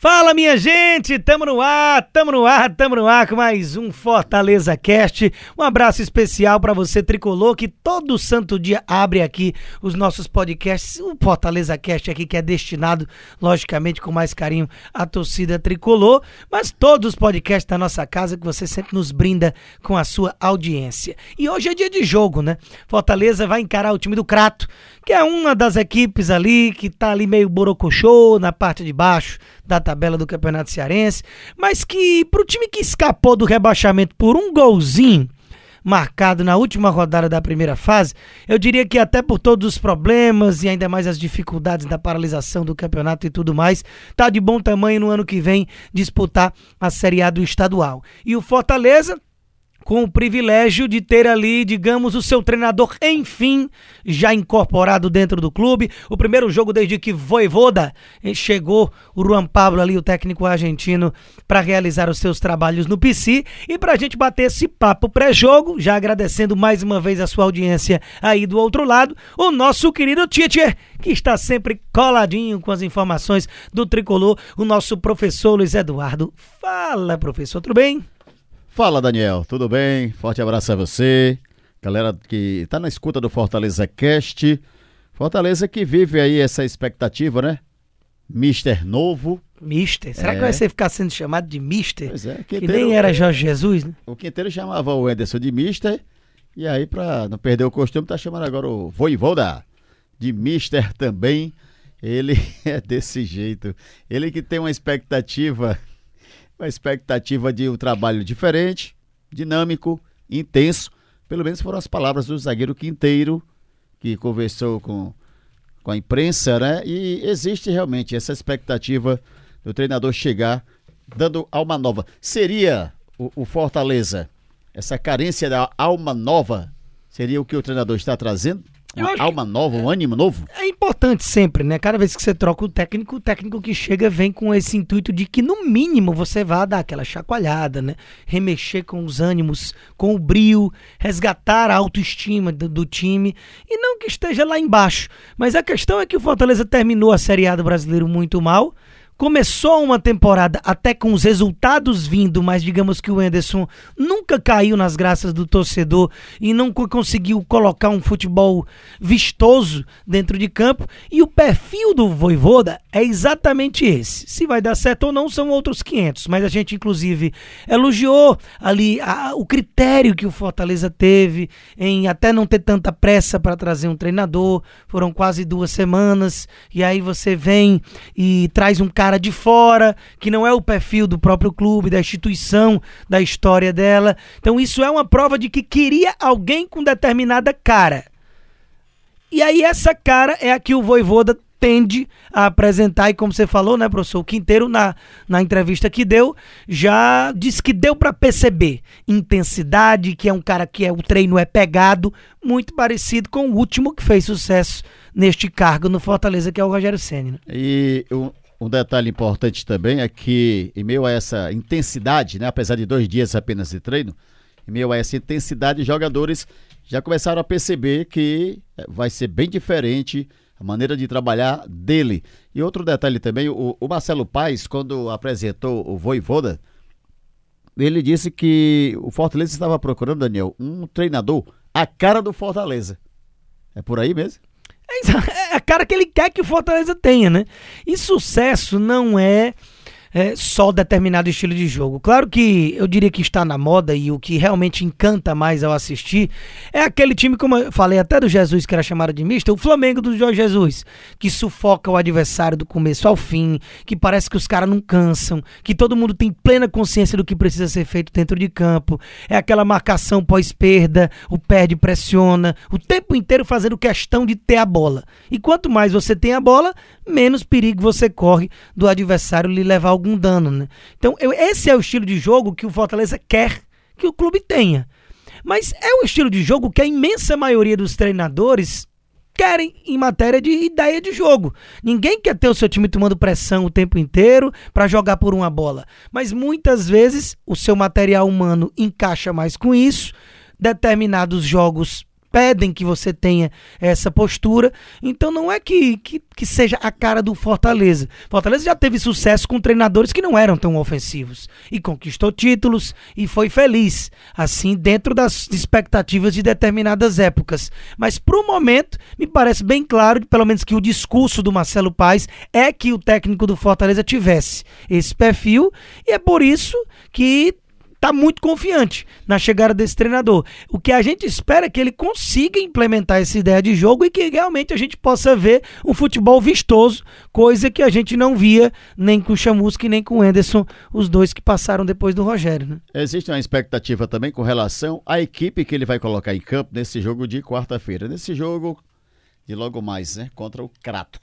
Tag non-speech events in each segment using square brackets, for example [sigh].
Fala minha gente, tamo no ar, tamo no ar, tamo no ar com mais um Fortaleza Cast. Um abraço especial para você tricolor que todo santo dia abre aqui os nossos podcasts. O Fortaleza Cast aqui que é destinado, logicamente, com mais carinho à torcida tricolor, mas todos os podcasts da nossa casa que você sempre nos brinda com a sua audiência. E hoje é dia de jogo, né? Fortaleza vai encarar o time do Crato, que é uma das equipes ali que tá ali meio borocochô na parte de baixo da tabela do Campeonato Cearense, mas que pro time que escapou do rebaixamento por um golzinho marcado na última rodada da primeira fase, eu diria que até por todos os problemas e ainda mais as dificuldades da paralisação do campeonato e tudo mais, tá de bom tamanho no ano que vem disputar a Série A do estadual. E o Fortaleza com o privilégio de ter ali, digamos, o seu treinador, enfim, já incorporado dentro do clube. O primeiro jogo desde que Voivoda eh, chegou, o Juan Pablo ali, o técnico argentino, para realizar os seus trabalhos no PC. E para a gente bater esse papo pré-jogo, já agradecendo mais uma vez a sua audiência aí do outro lado, o nosso querido Tietcher, que está sempre coladinho com as informações do tricolor, o nosso professor Luiz Eduardo. Fala, professor, tudo bem? Fala, Daniel, tudo bem? Forte abraço a você. Galera que tá na escuta do Fortaleza Cast. Fortaleza que vive aí essa expectativa, né? Mister novo. Mister? Será É. que vai ser ficar sendo chamado de Mister? Pois é, que Quinteiro- nem era Jorge Jesus, né? O Quinteiro chamava o Ederson de Mister. E aí, pra não perder o costume, tá chamando agora o Voivoda de Mister também. Ele [laughs] é desse jeito. Ele que tem uma expectativa, uma expectativa de um trabalho diferente, dinâmico, intenso. Pelo menos foram as palavras do zagueiro Quinteiro, que conversou com, com a imprensa, né? E existe realmente essa expectativa do treinador chegar dando alma nova. Seria o, o Fortaleza, essa carência da alma nova, seria o que o treinador está trazendo? Uma alma nova, um ânimo novo? É importante sempre, né? Cada vez que você troca o técnico, o técnico que chega vem com esse intuito de que, no mínimo, você vá dar aquela chacoalhada, né? Remexer com os ânimos, com o brio, resgatar a autoestima do, do time e não que esteja lá embaixo. Mas a questão é que o Fortaleza terminou a Série A do Brasileiro muito mal. Começou uma temporada até com os resultados vindo, mas digamos que o Enderson nunca caiu nas graças do torcedor e não co- conseguiu colocar um futebol vistoso dentro de campo. E o perfil do Voivoda é exatamente esse. Se vai dar certo ou não são outros 500, mas a gente inclusive elogiou ali a- o critério que o Fortaleza teve em até não ter tanta pressa para trazer um treinador. Foram quase duas semanas e aí você vem e traz um cara de fora que não é o perfil do próprio clube, da instituição, da história dela. Então isso é uma prova de que queria alguém com determinada cara. E aí essa cara é a que o Voivoda tende a apresentar e como você falou, né, professor, o Quinteiro na, na entrevista que deu, já disse que deu para perceber intensidade, que é um cara que é o treino é pegado, muito parecido com o último que fez sucesso neste cargo no Fortaleza, que é o Rogério Ceni. Né? E um detalhe importante também é que, em meio a essa intensidade, né, apesar de dois dias apenas de treino, em meio a essa intensidade, jogadores já começaram a perceber que eh, vai ser bem diferente a maneira de trabalhar dele. E outro detalhe também, o, o Marcelo Paes, quando apresentou o Voivoda, ele disse que o Fortaleza estava procurando, Daniel, um treinador a cara do Fortaleza. É por aí mesmo? É é a cara que ele quer que o Fortaleza tenha, né? E sucesso não é, é, só determinado estilo de jogo. Claro que eu diria que está na moda e o que realmente encanta mais ao assistir é aquele time, como eu falei até do Jesus, que era chamado de misto, o Flamengo do Jorge Jesus, que sufoca o adversário do começo ao fim, que parece que os caras não cansam, que todo mundo tem plena consciência do que precisa ser feito dentro de campo. É aquela marcação pós-perda, o perde pressiona, o tempo inteiro fazendo questão de ter a bola. E quanto mais você tem a bola, menos perigo você corre do adversário lhe levar algum dano, né? Então, eu- esse é o estilo de jogo que o Fortaleza quer que o clube tenha. Mas é o estilo de jogo que a imensa maioria dos treinadores querem em matéria de ideia de jogo. Ninguém quer ter o seu time tomando pressão o tempo inteiro para jogar por uma bola. Mas muitas vezes o seu material humano encaixa mais com isso. Determinados jogos pedem que você tenha essa postura. Então não é que, que, que, seja a cara do Fortaleza. Fortaleza já teve sucesso com treinadores que não eram tão ofensivos. E conquistou títulos e foi feliz. Assim, dentro das expectativas de determinadas épocas. Mas pro momento, me parece bem claro, pelo menos que o discurso do Marcelo Paes é que o técnico do Fortaleza tivesse esse perfil. E é por isso que está muito confiante na chegada desse treinador. O que a gente espera é que ele consiga implementar essa ideia de jogo e que realmente a gente possa ver um futebol vistoso, coisa que a gente não via nem com o Chamusca nem com o Anderson, os dois que passaram depois do Rogério. Né? Existe uma expectativa também com relação à equipe que ele vai colocar em campo nesse jogo de quarta-feira. Nesse jogo de logo mais, né? Contra o Crato.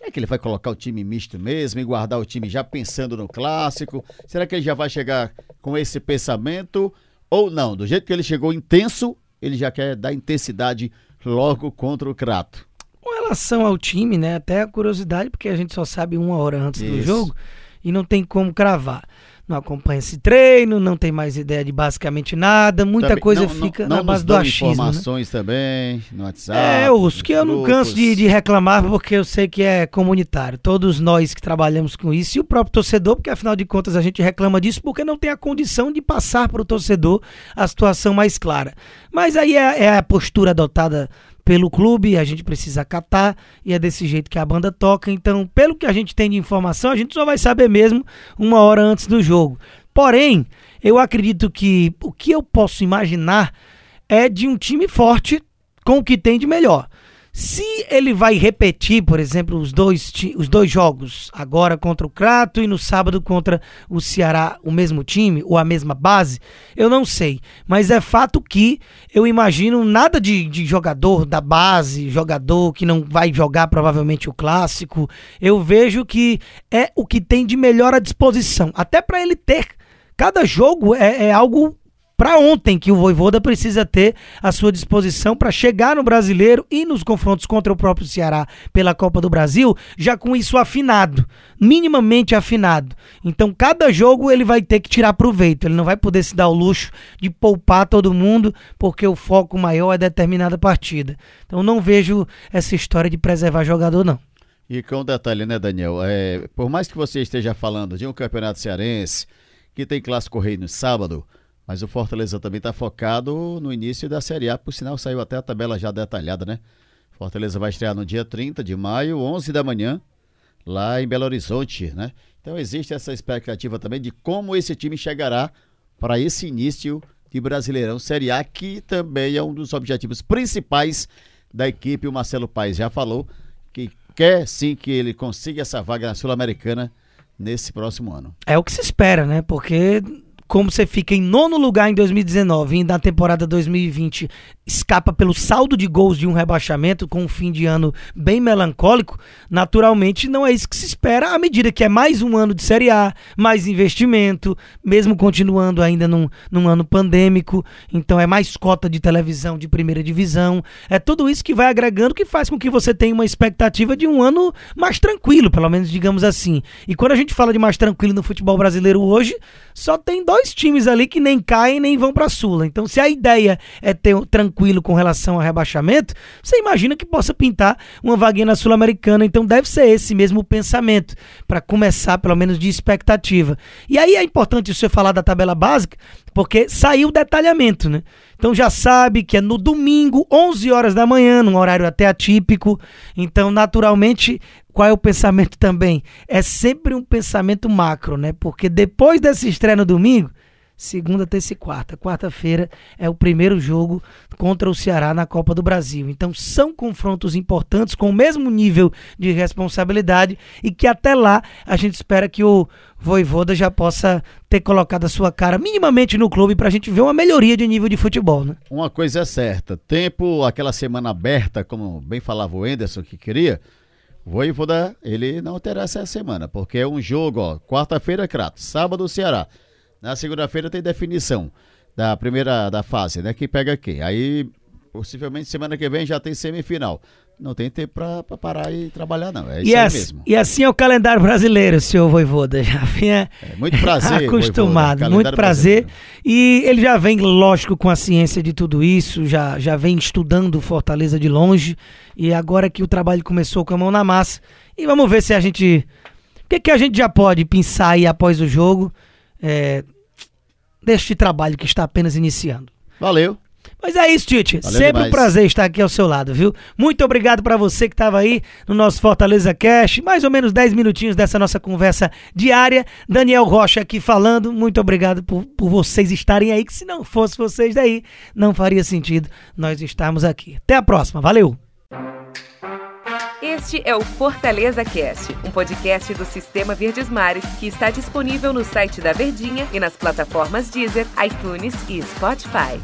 Será que ele vai colocar o time misto mesmo e guardar o time já pensando no clássico? Será que ele já vai chegar com esse pensamento ou não? Do jeito que ele chegou intenso, ele já quer dar intensidade logo contra o Crato. Com relação ao time, né? Até a curiosidade, porque a gente só sabe uma hora antes Isso. do jogo e não tem como cravar não acompanha esse treino, não tem mais ideia de basicamente nada, muita também, coisa não, fica não, na base do achismo. Né? informações né? também no WhatsApp. É, os que eu não canso de, de, reclamar porque eu sei que é comunitário. Todos nós que trabalhamos com isso e o próprio torcedor, porque afinal de contas a gente reclama disso porque não tem a condição de passar para o torcedor a situação mais clara. Mas aí é, é a postura adotada pelo clube, a gente precisa acatar e é desse jeito que a banda toca. Então, pelo que a gente tem de informação, a gente só vai saber mesmo uma hora antes do jogo. Porém, eu acredito que o que eu posso imaginar é de um time forte com o que tem de melhor. Se ele vai repetir, por exemplo, os dois, os dois jogos, agora contra o Crato e no sábado contra o Ceará, o mesmo time ou a mesma base, eu não sei. Mas é fato que eu imagino nada de, de jogador da base, jogador que não vai jogar provavelmente o clássico. Eu vejo que é o que tem de melhor à disposição. Até para ele ter. Cada jogo é, é algo para ontem que o Voivoda precisa ter à sua disposição para chegar no Brasileiro e nos confrontos contra o próprio Ceará pela Copa do Brasil, já com isso afinado, minimamente afinado. Então, cada jogo ele vai ter que tirar proveito, ele não vai poder se dar o luxo de poupar todo mundo, porque o foco maior é determinada partida. Então, não vejo essa história de preservar jogador não. E com um detalhe, né, Daniel? É, por mais que você esteja falando de um campeonato cearense que tem clássico rei no sábado, mas o Fortaleza também está focado no início da Série A, por sinal saiu até a tabela já detalhada, né? Fortaleza vai estrear no dia 30 de maio, 11 da manhã, lá em Belo Horizonte, né? Então existe essa expectativa também de como esse time chegará para esse início de Brasileirão Série A, que também é um dos objetivos principais da equipe. O Marcelo Paes já falou que quer sim que ele consiga essa vaga na Sul-Americana nesse próximo ano. É o que se espera, né? Porque como você fica em nono lugar em 2019 e na temporada 2020 escapa pelo saldo de gols de um rebaixamento com um fim de ano bem melancólico, naturalmente não é isso que se espera à medida que é mais um ano de Série A, mais investimento, mesmo continuando ainda num, num ano pandêmico, então é mais cota de televisão de primeira divisão, é tudo isso que vai agregando que faz com que você tenha uma expectativa de um ano mais tranquilo, pelo menos digamos assim. E quando a gente fala de mais tranquilo no futebol brasileiro hoje, só tem dois times ali que nem caem nem vão para Sula. Então, se a ideia é ter tranquilo com relação ao rebaixamento, você imagina que possa pintar uma vaguinha na Sul-Americana. Então, deve ser esse mesmo pensamento para começar, pelo menos, de expectativa. E aí é importante você falar da tabela básica, porque saiu o detalhamento, né? Então já sabe que é no domingo, 11 horas da manhã, num horário até atípico. Então, naturalmente, qual é o pensamento também? É sempre um pensamento macro, né? Porque depois dessa estreia no domingo, segunda, terça e quarta. Quarta-feira é o primeiro jogo contra o Ceará na Copa do Brasil. Então são confrontos importantes com o mesmo nível de responsabilidade e que até lá a gente espera que o Voivoda já possa ter colocado a sua cara minimamente no clube para a gente ver uma melhoria de nível de futebol, né? Uma coisa é certa, tempo, aquela semana aberta, como bem falava o Enderson que queria, Voivoda, ele não terá essa semana, porque é um jogo, ó, quarta-feira Crato, sábado Ceará. Na segunda-feira tem definição da primeira da fase, né? Quem pega quem. Aí, possivelmente semana que vem já tem semifinal. Não tem tempo pra parar e trabalhar, não. É E, isso aí assim, mesmo. e assim é o calendário brasileiro, senhor Voivoda. [laughs] Já vinha É, muito prazer. acostumado, Voivoda, muito prazer. brasileiro. E ele já vem, lógico, com a ciência de tudo isso, já, já vem estudando Fortaleza de longe. E agora que o trabalho começou com a mão na massa. E vamos ver se a gente. O que, que a gente já pode pensar aí após o jogo é, deste trabalho que está apenas iniciando. Valeu. Mas é isso, Tite. Valeu Sempre um demais. prazer estar aqui ao seu lado, viu? Muito obrigado pra você que estava aí no nosso Fortaleza Cash. Mais ou menos 10 minutinhos dessa nossa conversa diária. Daniel Rocha aqui falando. Muito obrigado por, por vocês estarem aí, que se não fosse vocês daí, não faria sentido nós estarmos aqui. Até a próxima. Valeu! Este é o Fortaleza Cast, um podcast do Sistema Verdes Mares que está disponível no site da Verdinha e nas plataformas Deezer, iTunes e Spotify.